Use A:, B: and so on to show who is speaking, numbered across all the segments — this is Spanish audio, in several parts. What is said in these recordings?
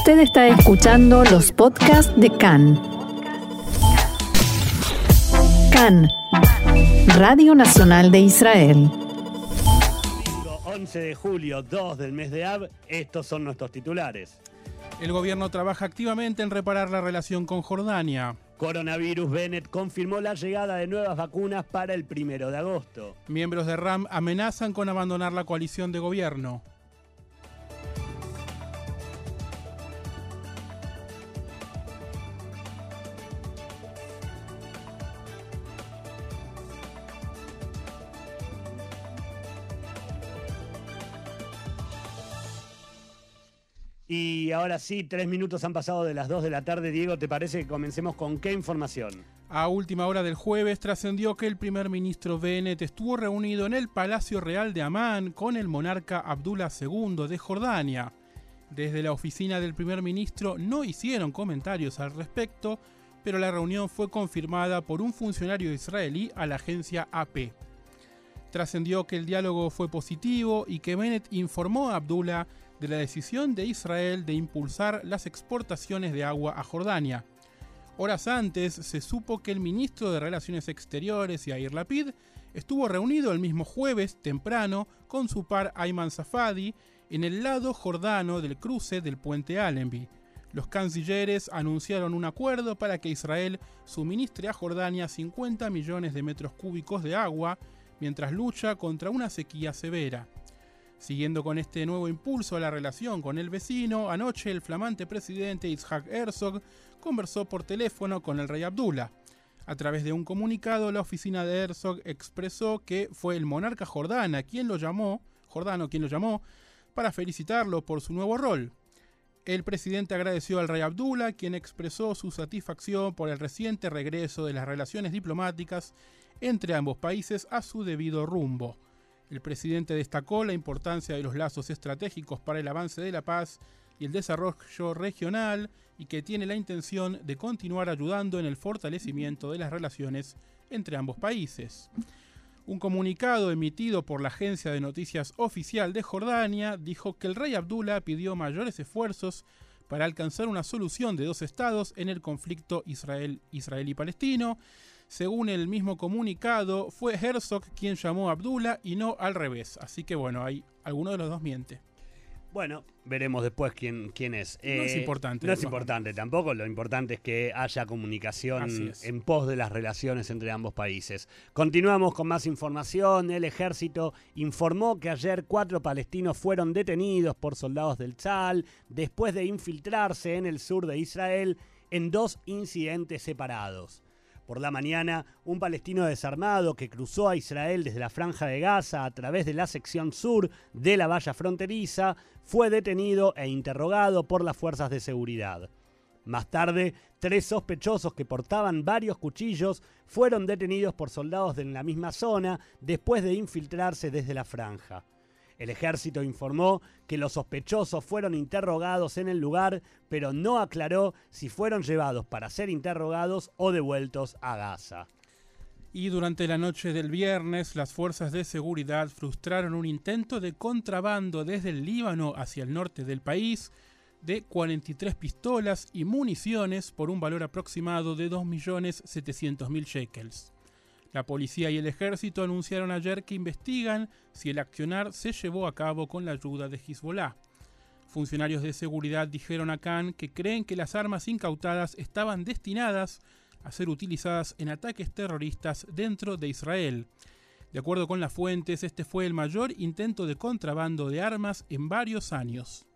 A: Usted está escuchando los podcasts de CAN. CAN, Radio Nacional de Israel.
B: 11 de julio, 2 del mes de Ab, estos son nuestros titulares.
C: El gobierno trabaja activamente en reparar la relación con Jordania.
B: Coronavirus Bennett confirmó la llegada de nuevas vacunas para el primero de agosto.
C: Miembros de RAM amenazan con abandonar la coalición de gobierno.
B: Y ahora sí, tres minutos han pasado de las dos de la tarde. Diego, ¿te parece que comencemos con qué información?
C: A última hora del jueves trascendió que el primer ministro Bennett estuvo reunido en el Palacio Real de Amán con el monarca Abdullah II de Jordania. Desde la oficina del primer ministro no hicieron comentarios al respecto, pero la reunión fue confirmada por un funcionario israelí a la agencia AP. Trascendió que el diálogo fue positivo y que Bennett informó a Abdullah de la decisión de Israel de impulsar las exportaciones de agua a Jordania. Horas antes se supo que el ministro de Relaciones Exteriores, Yair Lapid, estuvo reunido el mismo jueves temprano con su par Ayman Safadi en el lado jordano del cruce del puente Allenby. Los cancilleres anunciaron un acuerdo para que Israel suministre a Jordania 50 millones de metros cúbicos de agua mientras lucha contra una sequía severa. Siguiendo con este nuevo impulso a la relación con el vecino, anoche el flamante presidente Itzhak Herzog conversó por teléfono con el rey Abdullah. A través de un comunicado, la oficina de Herzog expresó que fue el monarca Jordana quien lo llamó, Jordano quien lo llamó, para felicitarlo por su nuevo rol. El presidente agradeció al rey Abdullah, quien expresó su satisfacción por el reciente regreso de las relaciones diplomáticas entre ambos países a su debido rumbo. El presidente destacó la importancia de los lazos estratégicos para el avance de la paz y el desarrollo regional y que tiene la intención de continuar ayudando en el fortalecimiento de las relaciones entre ambos países. Un comunicado emitido por la agencia de noticias oficial de Jordania dijo que el rey Abdullah pidió mayores esfuerzos para alcanzar una solución de dos estados en el conflicto israel israelí-palestino según el mismo comunicado, fue Herzog quien llamó a Abdullah y no al revés. Así que bueno, hay alguno de los dos miente.
B: Bueno, veremos después quién, quién es.
C: no es
B: Eh,
C: importante.
B: No es importante tampoco, lo importante es que haya comunicación en pos de las relaciones entre ambos países. Continuamos con más información. El ejército informó que ayer cuatro palestinos fueron detenidos por soldados del Tzal después de infiltrarse en el sur de Israel en dos incidentes separados. Por la mañana, un palestino desarmado que cruzó a Israel desde la franja de Gaza a través de la sección sur de la valla fronteriza fue detenido e interrogado por las fuerzas de seguridad. Más tarde, tres sospechosos que portaban varios cuchillos fueron detenidos por soldados de la misma zona después de infiltrarse desde la franja. El ejército informó que los sospechosos fueron interrogados en el lugar, pero no aclaró si fueron llevados para ser interrogados o devueltos a Gaza.
C: Y durante la noche del viernes, las fuerzas de seguridad frustraron un intento de contrabando desde el Líbano hacia el norte del país de 43 pistolas y municiones por un valor aproximado de 2.700.000 shekels. La policía y el ejército anunciaron ayer que investigan si el accionar se llevó a cabo con la ayuda de Hezbollah. Funcionarios de seguridad dijeron a Khan que creen que las armas incautadas estaban destinadas a ser utilizadas en ataques terroristas dentro de Israel. De acuerdo con las fuentes, este fue el mayor intento de contrabando de armas en varios años.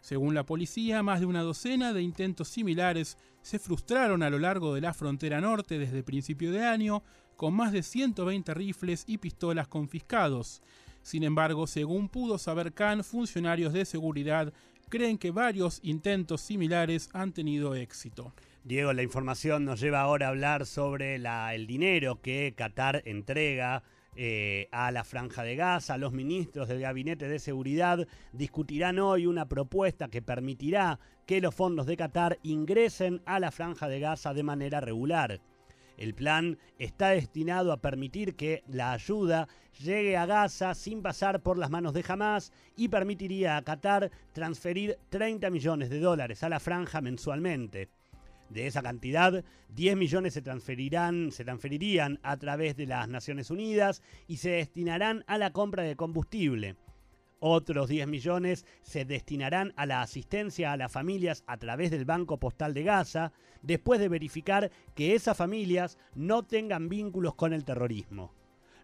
C: Según la policía, más de una docena de intentos similares se frustraron a lo largo de la frontera norte desde principio de año, con más de 120 rifles y pistolas confiscados. Sin embargo, según pudo saber Khan, funcionarios de seguridad creen que varios intentos similares han tenido éxito.
B: Diego, la información nos lleva ahora a hablar sobre el dinero que Qatar entrega eh, a la Franja de Gaza. Los ministros del Gabinete de Seguridad discutirán hoy una propuesta que permitirá que los fondos de Qatar ingresen a la Franja de Gaza de manera regular. El plan está destinado a permitir que la ayuda llegue a Gaza sin pasar por las manos de Hamas y permitiría a Qatar transferir 30 millones de dólares a la franja mensualmente. De esa cantidad, 10 millones se transferirán, se transferirían a través de las Naciones Unidas y se destinarán a la compra de combustible. Otros 10 millones se destinarán a la asistencia a las familias a través del Banco Postal de Gaza, después de verificar que esas familias no tengan vínculos con el terrorismo.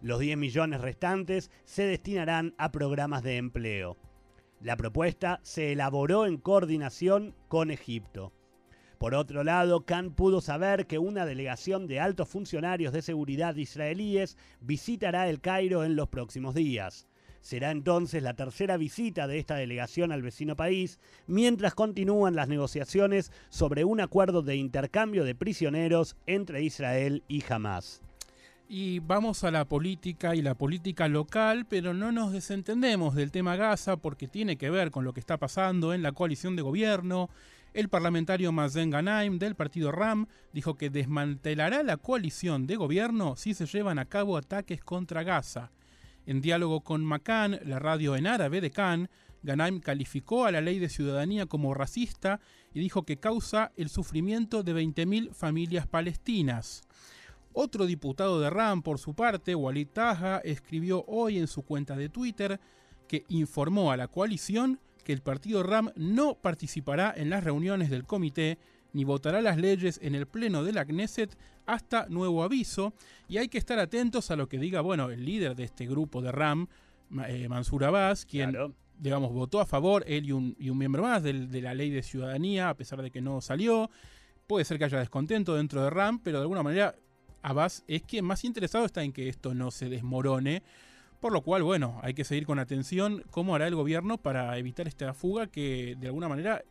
B: Los 10 millones restantes se destinarán a programas de empleo. La propuesta se elaboró en coordinación con Egipto. Por otro lado, Khan pudo saber que una delegación de altos funcionarios de seguridad israelíes visitará el Cairo en los próximos días. Será entonces la tercera visita de esta delegación al vecino país, mientras continúan las negociaciones sobre un acuerdo de intercambio de prisioneros entre Israel y Hamas.
C: Y vamos a la política y la política local, pero no nos desentendemos del tema Gaza porque tiene que ver con lo que está pasando en la coalición de gobierno el parlamentario Mazen Ganaim del partido RAM dijo que desmantelará la coalición de gobierno si se llevan a cabo ataques contra Gaza. En diálogo con Macan, la radio en árabe de Cannes, Ganaim calificó a la ley de ciudadanía como racista y dijo que causa el sufrimiento de 20.000 familias palestinas. Otro diputado de RAM, por su parte, Walid Taha, escribió hoy en su cuenta de Twitter que informó a la coalición que el partido RAM no participará en las reuniones del comité ni votará las leyes en el pleno de la Knesset hasta nuevo aviso y hay que estar atentos a lo que diga, bueno, el líder de este grupo de RAM, eh, Mansur Abbas, quien digamos votó a favor, él y un, miembro más de, de la ley de ciudadanía, a pesar de que no salió. Puede ser que haya descontento dentro de RAM, pero de alguna manera Abbas es quien más interesado está en que esto no se desmorone por lo cual, bueno, hay que seguir con atención cómo hará el gobierno para evitar esta fuga que de alguna manera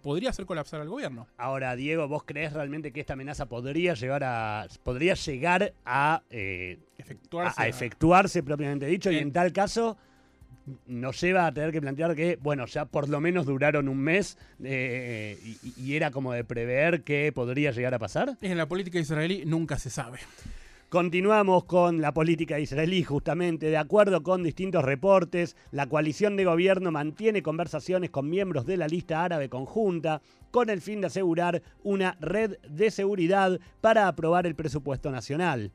C: podría hacer colapsar al gobierno.
B: Ahora, Diego, ¿vos crees realmente que esta amenaza podría llegar a podría llegar a,
C: eh, efectuarse,
B: a, efectuarse propiamente dicho? y en tal caso nos lleva a tener que plantear que, bueno, ya por lo menos duraron un mes eh, y, y, era como de prever que podría llegar a pasar.
C: En la política israelí nunca se sabe.
B: Continuamos con la política israelí, justamente. De acuerdo con distintos reportes, la coalición de gobierno mantiene conversaciones con miembros de la lista árabe conjunta con el fin de asegurar una red de seguridad para aprobar el presupuesto nacional.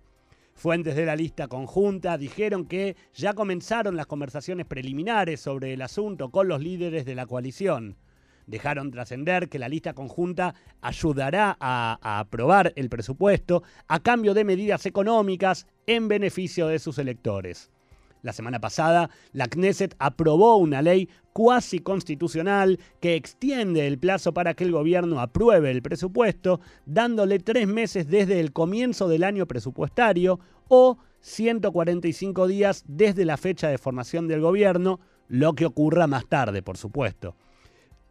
B: Fuentes de la lista conjunta dijeron que ya comenzaron las conversaciones preliminares sobre el asunto con los líderes de la coalición dejaron trascender que la lista conjunta ayudará a, aprobar el presupuesto a cambio de medidas económicas en beneficio de sus electores. La semana pasada, la Knesset aprobó una ley cuasi constitucional que extiende el plazo para que el gobierno apruebe el presupuesto, dándole tres meses desde el comienzo del año presupuestario o 145 días desde la fecha de formación del gobierno, lo que ocurra más tarde, por supuesto.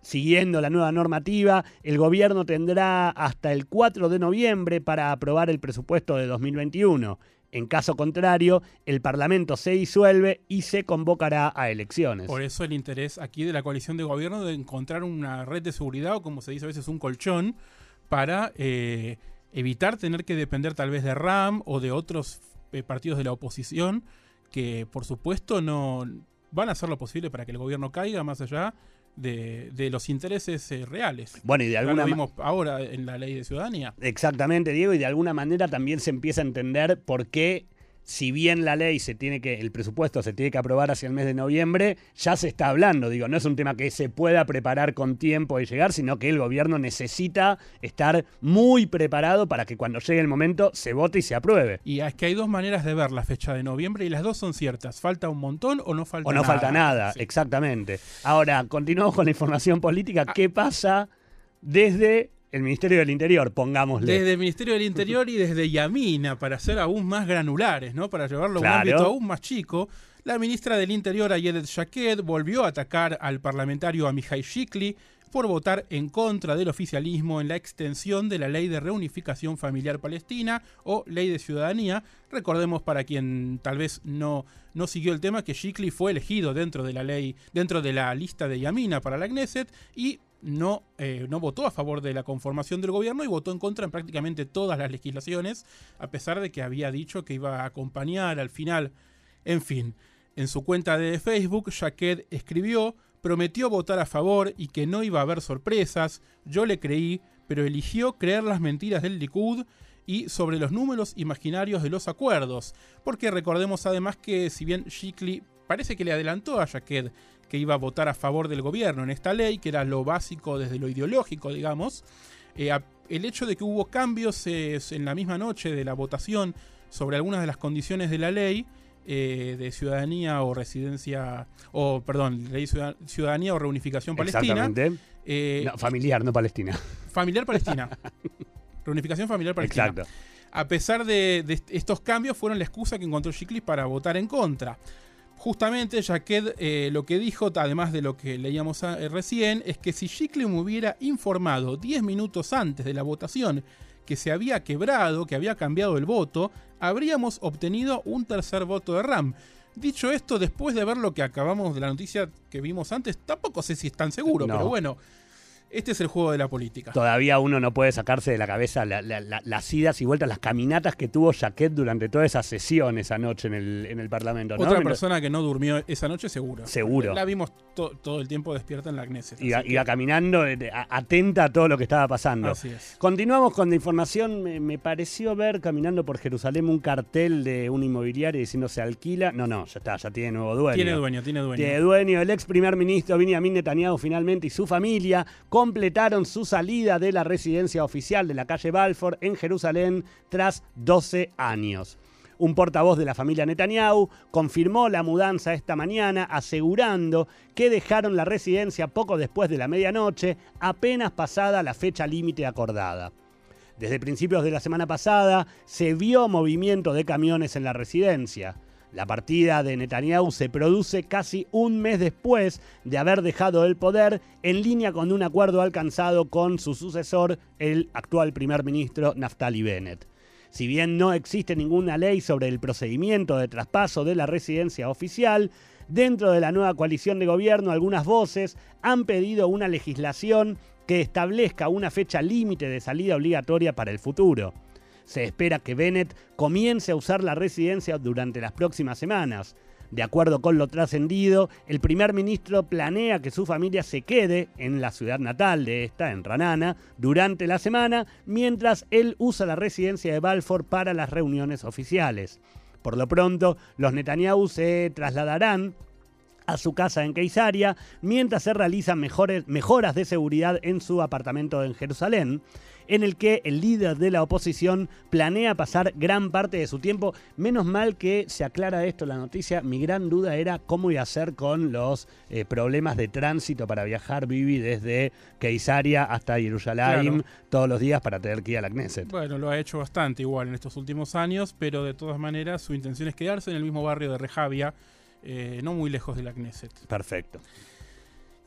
B: Siguiendo la nueva normativa, el gobierno tendrá hasta el 4 de noviembre para aprobar el presupuesto de 2021. En caso contrario, el Parlamento se disuelve y se convocará a elecciones.
C: Por eso el interés aquí de la coalición de gobierno de encontrar una red de seguridad o como se dice a veces un colchón para eh, evitar tener que depender tal vez de RAM o de otros eh, partidos de la oposición que por supuesto no van a hacer lo posible para que el gobierno caiga más allá de, los intereses eh, reales.
B: Bueno, y de alguna
C: manera. vimos ahora en la ley de ciudadanía.
B: Exactamente, Diego, y de alguna manera también se empieza a entender por qué si bien la ley se tiene que, el presupuesto se tiene que aprobar hacia el mes de noviembre, ya se está hablando, digo, no es un tema que se pueda preparar con tiempo de llegar, sino que el gobierno necesita estar muy preparado para que cuando llegue el momento se vote y se apruebe.
C: Y es que hay dos maneras de ver la fecha de noviembre y las dos son ciertas. ¿Falta un montón o no falta nada?
B: O no falta nada, exactamente. Ahora, continuamos con la información política. Ah. ¿Qué pasa desde el Ministerio del Interior, pongámosle.
C: Desde el Ministerio del Interior y desde Yamina, para ser aún más granulares, ¿no? Para llevarlo a un ámbito aún más chico. La ministra del Interior, Ayelet Shaked, volvió a atacar al parlamentario Amihai Shikli por votar en contra del oficialismo en la extensión de la Ley de Reunificación Familiar Palestina o Ley de Ciudadanía. Recordemos para quien tal vez no, no siguió el tema que Shikli fue elegido dentro de la ley, dentro de la lista de Yamina para la Knesset y no, eh, no votó a favor de la conformación del gobierno y votó en contra en prácticamente todas las legislaciones, a pesar de que había dicho que iba a acompañar al final. En fin, en su cuenta de Facebook, Jaqued escribió, prometió votar a favor y que no iba a haber sorpresas, yo le creí, pero eligió creer las mentiras del Likud y sobre los números imaginarios de los acuerdos, porque recordemos además que si bien Shikli parece que le adelantó a Jaqued que iba a votar a favor del gobierno en esta ley, que era lo básico desde lo ideológico, digamos, eh, el hecho de que hubo cambios en la misma noche de la votación sobre algunas de las condiciones de la ley, eh, de ciudadanía o residencia, o perdón, ley ciudadanía o reunificación palestina.
B: Eh, familiar, no palestina.
C: Familiar palestina. reunificación familiar palestina. Exacto. A pesar de, estos cambios, fueron la excusa que encontró Shikli para votar en contra. Justamente, Jaqued eh, lo que dijo, además de lo que leíamos recién, es que si Shikli me hubiera informado 10 minutos antes de la votación que se había quebrado, que había cambiado el voto, habríamos obtenido un tercer voto de RAM. Dicho esto, después de ver lo que acabamos de la noticia que vimos antes, tampoco sé si es tan seguro, pero bueno, este es el juego de la política.
B: Todavía uno no puede sacarse de la cabeza las idas y vueltas, las caminatas que tuvo Jaquet durante toda esa sesión esa noche en el, en el Parlamento.
C: Otra persona que no durmió esa noche, seguro.
B: Seguro.
C: La vimos todo el tiempo despierta en la Knesset.
B: Iba, caminando, eh, atenta a todo lo que estaba pasando.
C: Así es.
B: Continuamos con la información. Me, pareció ver caminando por Jerusalén un cartel de un inmobiliario diciendo se alquila. No, no, ya está, ya tiene nuevo dueño.
C: Tiene dueño, tiene dueño.
B: Tiene dueño. El ex primer ministro Benjamin Netanyahu finalmente y su familia completaron su salida de la residencia oficial de la calle Balfour en Jerusalén tras 12 años. Un portavoz de la familia Netanyahu confirmó la mudanza esta mañana, asegurando que dejaron la residencia poco después de la medianoche, apenas pasada la fecha límite acordada. Desde principios de la semana pasada se vio movimiento de camiones en la residencia. La partida de Netanyahu se produce casi un mes después de haber dejado el poder en línea con un acuerdo alcanzado con su sucesor, el actual primer ministro Naftali Bennett. Si bien no existe ninguna ley sobre el procedimiento de traspaso de la residencia oficial, dentro de la nueva coalición de gobierno algunas voces han pedido una legislación que establezca una fecha límite de salida obligatoria para el futuro. Se espera que Bennett comience a usar la residencia durante las próximas semanas. De acuerdo con lo trascendido, el primer ministro planea que su familia se quede en la ciudad natal de esta, en Ranana, durante la semana, mientras él usa la residencia de Balfour para las reuniones oficiales. Por lo pronto, los Netanyahu se trasladarán a su casa en Keisaria, mientras se realizan mejores, mejoras de seguridad en su apartamento en Jerusalén en el que el líder de la oposición planea pasar gran parte de su tiempo. Menos mal que se aclara esto la noticia. Mi gran duda era cómo iba a hacer con los eh, problemas de tránsito para viajar Vivi desde Keisaria hasta Jerusalén todos los días para tener que ir a la Knesset.
C: Bueno, lo ha hecho bastante igual en estos últimos años, pero de todas maneras su intención es quedarse en el mismo barrio de Rejavia, eh, no muy lejos de la Knesset.
B: Perfecto.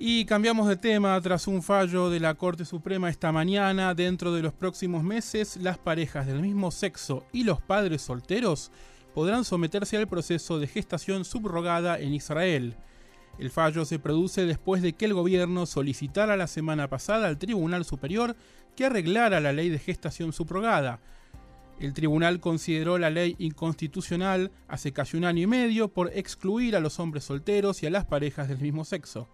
C: Y cambiamos de tema tras un fallo de la Corte Suprema esta mañana. Dentro de los próximos meses, las parejas del mismo sexo y los padres solteros podrán someterse al proceso de gestación subrogada en Israel. El fallo se produce después de que el gobierno solicitara la semana pasada al Tribunal Superior que arreglara la ley de gestación subrogada. El tribunal consideró la ley inconstitucional hace casi un año y medio por excluir a los hombres solteros y a las parejas del mismo sexo.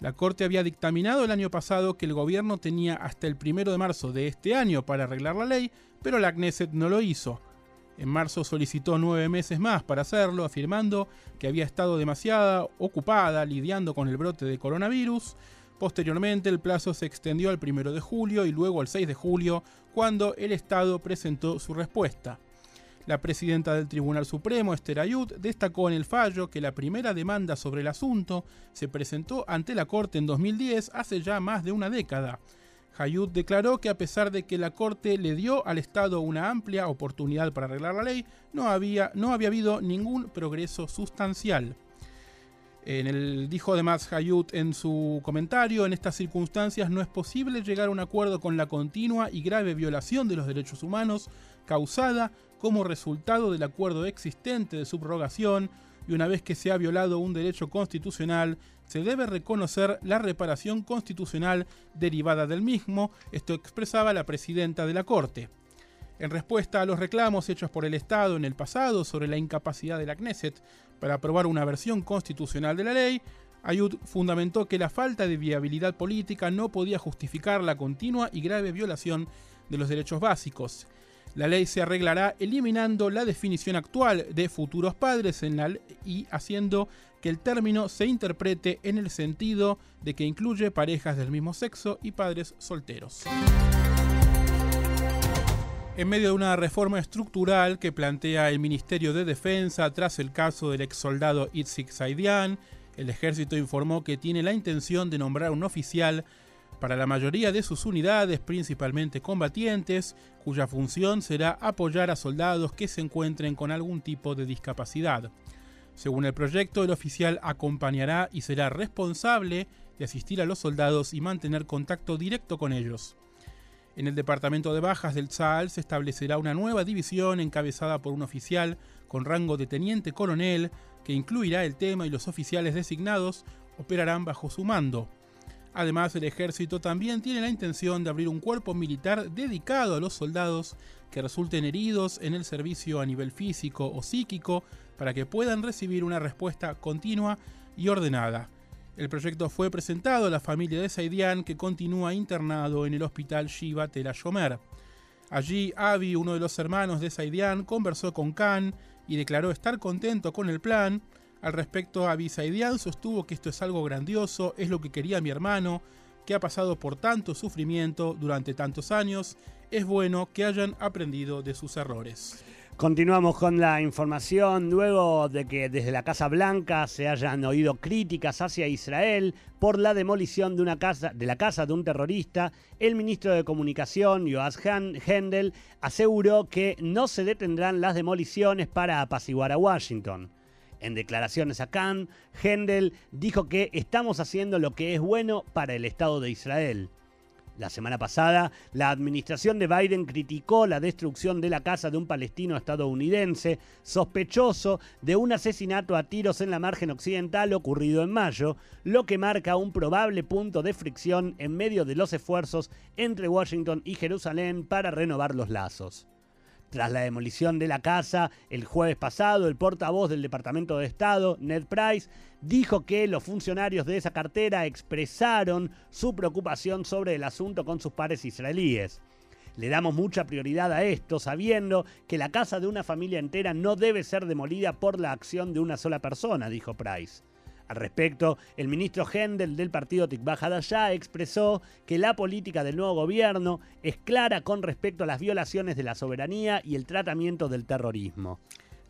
C: La Corte había dictaminado el año pasado que el gobierno tenía hasta el 1 de marzo de este año para arreglar la ley, pero la Knesset no lo hizo. En marzo solicitó nueve meses más para hacerlo, afirmando que había estado demasiado ocupada lidiando con el brote de coronavirus. Posteriormente el plazo se extendió al 1 de julio y luego al 6 de julio, cuando el Estado presentó su respuesta. La presidenta del Tribunal Supremo, Esther Ayud, destacó en el fallo que la primera demanda sobre el asunto se presentó ante la Corte en 2010, hace ya más de una década. Ayud declaró que a pesar de que la Corte le dio al Estado una amplia oportunidad para arreglar la ley, no había, no había habido ningún progreso sustancial. En el, dijo además Hayut en su comentario, en estas circunstancias no es posible llegar a un acuerdo con la continua y grave violación de los derechos humanos causada como resultado del acuerdo existente de subrogación y una vez que se ha violado un derecho constitucional, se debe reconocer la reparación constitucional derivada del mismo, esto expresaba la presidenta de la Corte. En respuesta a los reclamos hechos por el Estado en el pasado sobre la incapacidad de la Knesset para aprobar una versión constitucional de la ley, Ayud fundamentó que la falta de viabilidad política no podía justificar la continua y grave violación de los derechos básicos. La ley se arreglará eliminando la definición actual de futuros padres en la y haciendo que el término se interprete en el sentido de que incluye parejas del mismo sexo y padres solteros. En medio de una reforma estructural que plantea el Ministerio de Defensa tras el caso del ex soldado Itzik Saidian, el ejército informó que tiene la intención de nombrar un oficial para la mayoría de sus unidades, principalmente combatientes, cuya función será apoyar a soldados que se encuentren con algún tipo de discapacidad. Según el proyecto, el oficial acompañará y será responsable de asistir a los soldados y mantener contacto directo con ellos. En el departamento de bajas del ZAL se establecerá una nueva división encabezada por un oficial con rango de teniente coronel que incluirá el tema y los oficiales designados operarán bajo su mando. Además, el ejército también tiene la intención de abrir un cuerpo militar dedicado a los soldados que resulten heridos en el servicio a nivel físico o psíquico para que puedan recibir una respuesta continua y ordenada. El proyecto fue presentado a la familia de Saidian que continúa internado en el hospital Shiva Tel Shomer. Allí, Avi, uno de los hermanos de Saidian, conversó con Khan y declaró estar contento con el plan, al respecto, Abisaidian sostuvo que esto es algo grandioso, es lo que quería mi hermano, que ha pasado por tanto sufrimiento durante tantos años, es bueno que hayan aprendido de sus errores.
B: Continuamos con la información. Luego de que desde la Casa Blanca se hayan oído críticas hacia Israel por la demolición de, una casa, de la casa de un terrorista, el ministro de Comunicación, Joas Hendel, aseguró que no se detendrán las demoliciones para apaciguar a Washington. En declaraciones a Cannes, Hendel dijo que estamos haciendo lo que es bueno para el Estado de Israel. La semana pasada, la administración de Biden criticó la destrucción de la casa de un palestino estadounidense sospechoso de un asesinato a tiros en la margen occidental ocurrido en mayo, lo que marca un probable punto de fricción en medio de los esfuerzos entre Washington y Jerusalén para renovar los lazos. Tras la demolición de la casa el jueves pasado, el portavoz del Departamento de Estado, Ned Price, dijo que los funcionarios de esa cartera expresaron su preocupación sobre el asunto con sus pares israelíes. Le damos mucha prioridad a esto, sabiendo que la casa de una familia entera no debe ser demolida por la acción de una sola persona, dijo Price. Al respecto, el ministro Hendel del partido Tikva Hadashah expresó que la política del nuevo gobierno es clara con respecto a las violaciones de la soberanía y el tratamiento del terrorismo.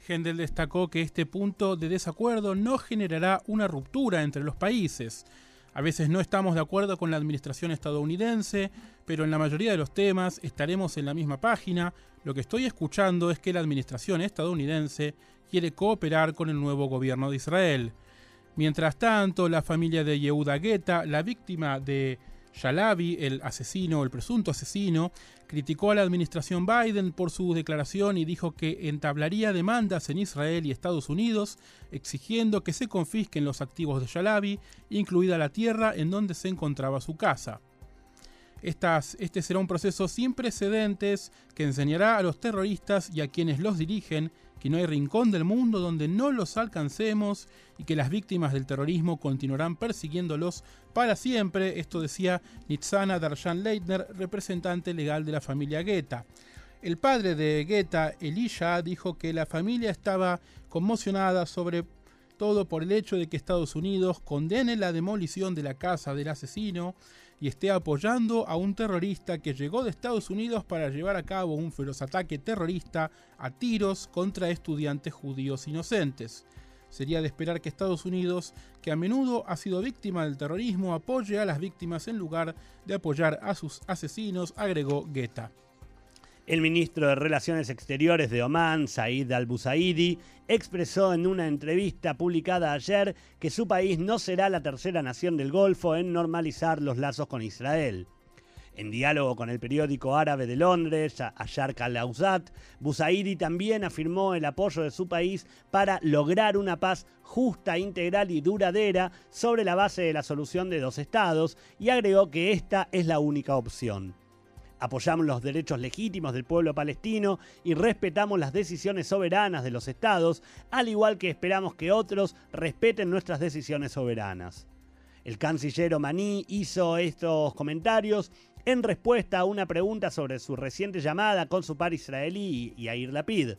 C: Hendel destacó que este punto de desacuerdo no generará una ruptura entre los países. A veces no estamos de acuerdo con la administración estadounidense, pero en la mayoría de los temas estaremos en la misma página. Lo que estoy escuchando es que la administración estadounidense quiere cooperar con el nuevo gobierno de Israel. Mientras tanto, la familia de Yehuda Guetta, la víctima de Shalabi, el asesino, el presunto asesino, criticó a la administración Biden por su declaración y dijo que entablaría demandas en Israel y Estados Unidos exigiendo que se confisquen los activos de Shalabi, incluida la tierra en donde se encontraba su casa. este será un proceso sin precedentes que enseñará a los terroristas y a quienes los dirigen que no hay rincón del mundo donde no los alcancemos y que las víctimas del terrorismo continuarán persiguiéndolos para siempre. Esto decía Nitzana Darshan Leitner, representante legal de la familia Guetta. El padre de Guetta, Elisha, dijo que la familia estaba conmocionada sobre todo por el hecho de que Estados Unidos condene la demolición de la casa del asesino y esté apoyando a un terrorista que llegó de Estados Unidos para llevar a cabo un feroz ataque terrorista a tiros contra estudiantes judíos inocentes. Sería de esperar que Estados Unidos, que a menudo ha sido víctima del terrorismo, apoye a las víctimas en lugar de apoyar a sus asesinos, agregó Guetta.
B: El ministro de Relaciones Exteriores de Omán, Said al-Busaidi, expresó en una entrevista publicada ayer que su país no será la tercera nación del Golfo en normalizar los lazos con Israel. En diálogo con el periódico árabe de Londres, Ayar Al-Awsat, Busaidi también afirmó el apoyo de su país para lograr una paz justa, integral y duradera sobre la base de la solución de dos estados y agregó que esta es la única opción. Apoyamos los derechos legítimos del pueblo palestino y respetamos las decisiones soberanas de los estados, al igual que esperamos que otros respeten nuestras decisiones soberanas. El canciller Omaní hizo estos comentarios en respuesta a una pregunta sobre su reciente llamada con su par israelí Yair Lapid.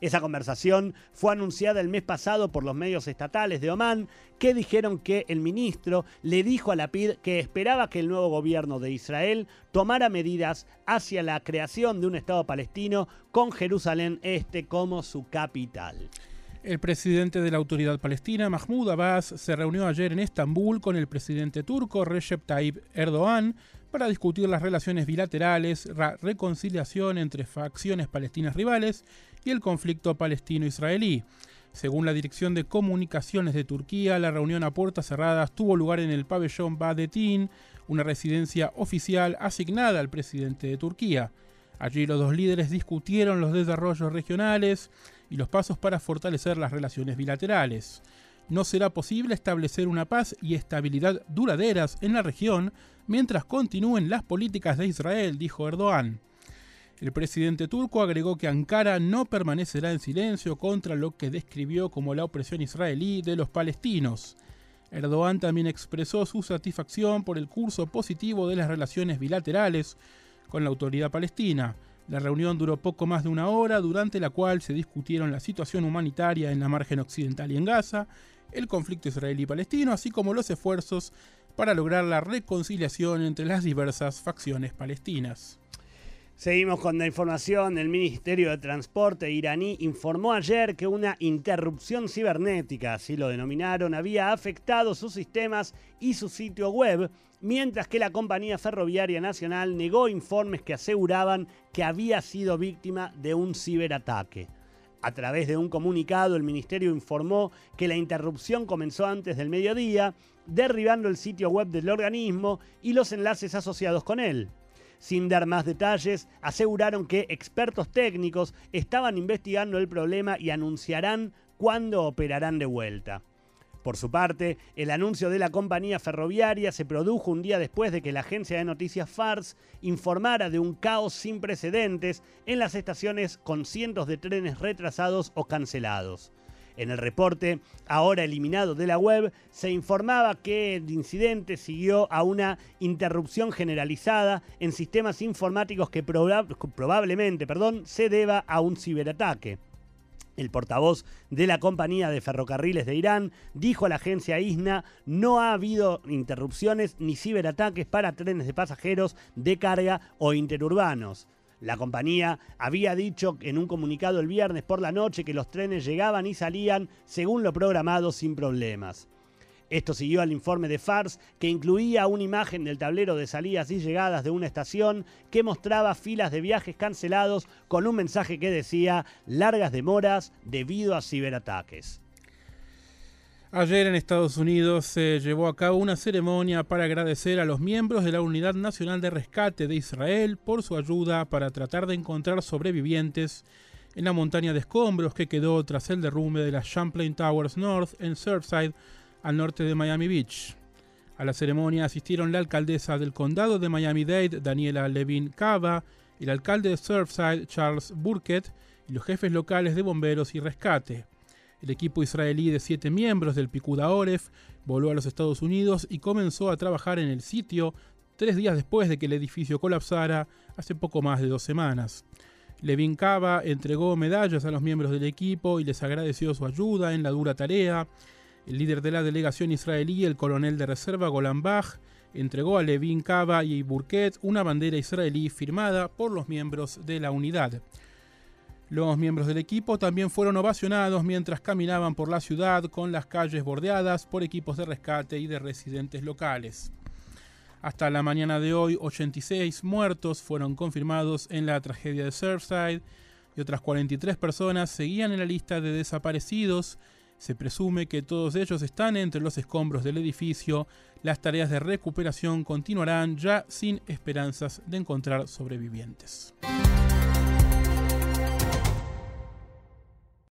B: Esa conversación fue anunciada el mes pasado por los medios estatales de Omán, que dijeron que el ministro le dijo a Lapid que esperaba que el nuevo gobierno de Israel tomara medidas hacia la creación de un Estado palestino con Jerusalén Este como su capital.
C: El presidente de la autoridad palestina, Mahmoud Abbas, se reunió ayer en Estambul con el presidente turco Recep Tayyip Erdogan para discutir las relaciones bilaterales, la reconciliación entre facciones palestinas rivales y el conflicto palestino-israelí. Según la Dirección de Comunicaciones de Turquía, la reunión a puertas cerradas tuvo lugar en el pabellón Badetin, una residencia oficial asignada al presidente de Turquía. Allí los dos líderes discutieron los desarrollos regionales y los pasos para fortalecer las relaciones bilaterales. No será posible establecer una paz y estabilidad duraderas en la región mientras continúen las políticas de Israel, dijo Erdogan. El presidente turco agregó que Ankara no permanecerá en silencio contra lo que describió como la opresión israelí de los palestinos. Erdogan también expresó su satisfacción por el curso positivo de las relaciones bilaterales con la autoridad palestina. La reunión duró poco más de una hora, durante la cual se discutieron la situación humanitaria en la margen occidental y en Gaza, el conflicto israelí-palestino, así como los esfuerzos para lograr la reconciliación entre las diversas facciones palestinas.
B: Seguimos con la información. El Ministerio de Transporte iraní informó ayer que una interrupción cibernética, así lo denominaron, había afectado sus sistemas y su sitio web, mientras que la compañía ferroviaria nacional negó informes que aseguraban que había sido víctima de un ciberataque. A través de un comunicado, el ministerio informó que la interrupción comenzó antes del mediodía, derribando el sitio web del organismo y los enlaces asociados con él. Sin dar más detalles, aseguraron que expertos técnicos estaban investigando el problema y anunciarán cuándo operarán de vuelta. Por su parte, el anuncio de la compañía ferroviaria se produjo un día después de que la agencia de noticias FARS informara de un caos sin precedentes en las estaciones con cientos de trenes retrasados o cancelados. En el reporte, ahora eliminado de la web, se informaba que el incidente siguió a una interrupción generalizada en sistemas informáticos que probablemente perdón, se deba a un ciberataque. El portavoz de la compañía de ferrocarriles de Irán dijo a la agencia ISNA no ha habido interrupciones ni ciberataques para trenes de pasajeros de carga o interurbanos. La compañía había dicho en un comunicado el viernes por la noche que los trenes llegaban y salían según lo programado sin problemas. Esto siguió al informe de FARS que incluía una imagen del tablero de salidas y llegadas de una estación que mostraba filas de viajes cancelados con un mensaje que decía largas demoras debido a ciberataques.
C: Ayer en Estados Unidos se llevó a cabo una ceremonia para agradecer a los miembros de la Unidad Nacional de Rescate de Israel por su ayuda para tratar de encontrar sobrevivientes en la montaña de escombros que quedó tras el derrumbe de las Champlain Towers North en Surfside, al norte de Miami Beach. A la ceremonia asistieron la alcaldesa del condado de Miami-Dade, Daniela Levin Cava, el alcalde de Surfside, Charles Burkett, y los jefes locales de bomberos y rescate. El equipo israelí de siete miembros del Pikuda Oref voló a los Estados Unidos y comenzó a trabajar en el sitio tres días después de que el edificio colapsara hace poco más de dos semanas. Levin Kaba entregó medallas a los miembros del equipo y les agradeció su ayuda en la dura tarea. El líder de la delegación israelí, el coronel de reserva Golan Bach, entregó a Levin Kaba y Burkett una bandera israelí firmada por los miembros de la unidad. Los miembros del equipo también fueron ovacionados mientras caminaban por la ciudad con las calles bordeadas por equipos de rescate y de residentes locales. Hasta la mañana de hoy, 86 muertos fueron confirmados en la tragedia de Surfside y otras 43 personas seguían en la lista de desaparecidos Se presume que todos ellos están entre los escombros del edificio. Las tareas de recuperación continuarán ya sin esperanzas de encontrar sobrevivientes.